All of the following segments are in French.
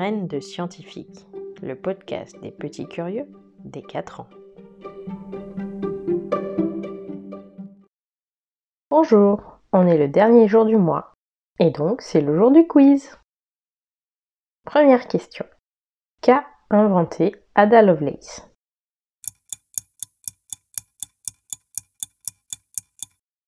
De scientifique, le podcast des petits curieux des 4 ans. Bonjour, on est le dernier jour du mois et donc c'est le jour du quiz. Première question. Qu'a inventé Ada Lovelace?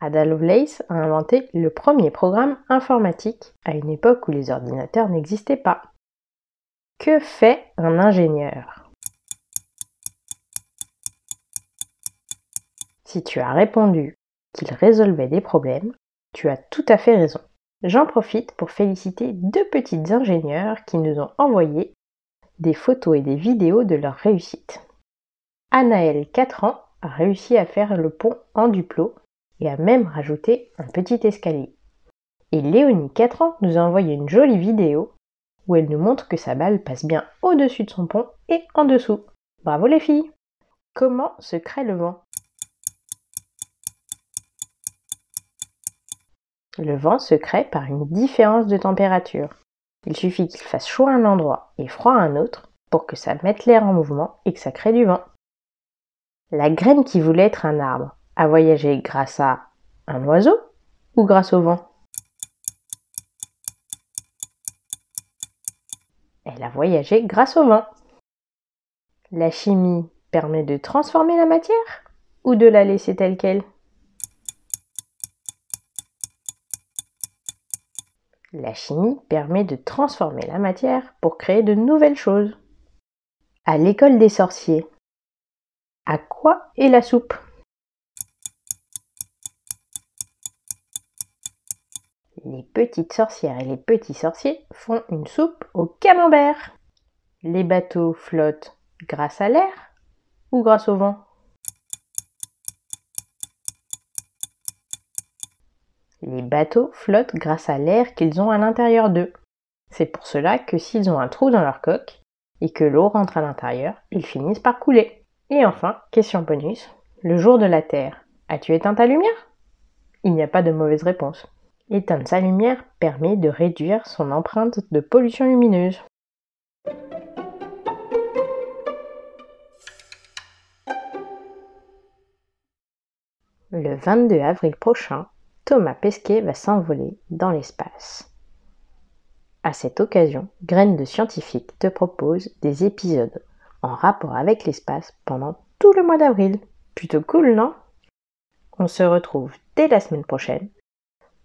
Ada Lovelace a inventé le premier programme informatique à une époque où les ordinateurs n'existaient pas. Que fait un ingénieur? Si tu as répondu qu'il résolvait des problèmes, tu as tout à fait raison. J'en profite pour féliciter deux petites ingénieurs qui nous ont envoyé des photos et des vidéos de leur réussite. Anaël, 4 ans, a réussi à faire le pont en duplo et a même rajouté un petit escalier. Et Léonie, 4 ans, nous a envoyé une jolie vidéo où elle nous montre que sa balle passe bien au-dessus de son pont et en dessous. Bravo les filles Comment se crée le vent? Le vent se crée par une différence de température. Il suffit qu'il fasse chaud à un endroit et froid à un autre pour que ça mette l'air en mouvement et que ça crée du vent. La graine qui voulait être un arbre a voyagé grâce à un oiseau ou grâce au vent? Elle a voyagé grâce au vent. La chimie permet de transformer la matière ou de la laisser telle qu'elle? La chimie permet de transformer la matière pour créer de nouvelles choses. À l'école des sorciers, à quoi est la soupe? Les petites sorcières et les petits sorciers font une soupe au camembert. Les bateaux flottent grâce à l'air ou grâce au vent? Les bateaux flottent grâce à l'air qu'ils ont à l'intérieur d'eux. C'est pour cela que s'ils ont un trou dans leur coque et que l'eau rentre à l'intérieur, ils finissent par couler. Et enfin, question bonus, le jour de la Terre, as-tu éteint ta lumière? Il n'y a pas de mauvaise réponse. Éteindre sa lumière permet de réduire son empreinte de pollution lumineuse. Le 22 avril prochain, Thomas Pesquet va s'envoler dans l'espace. À cette occasion, Graines de Scientifique te propose des épisodes en rapport avec l'espace pendant tout le mois d'avril. Plutôt cool, non? On se retrouve dès la semaine prochaine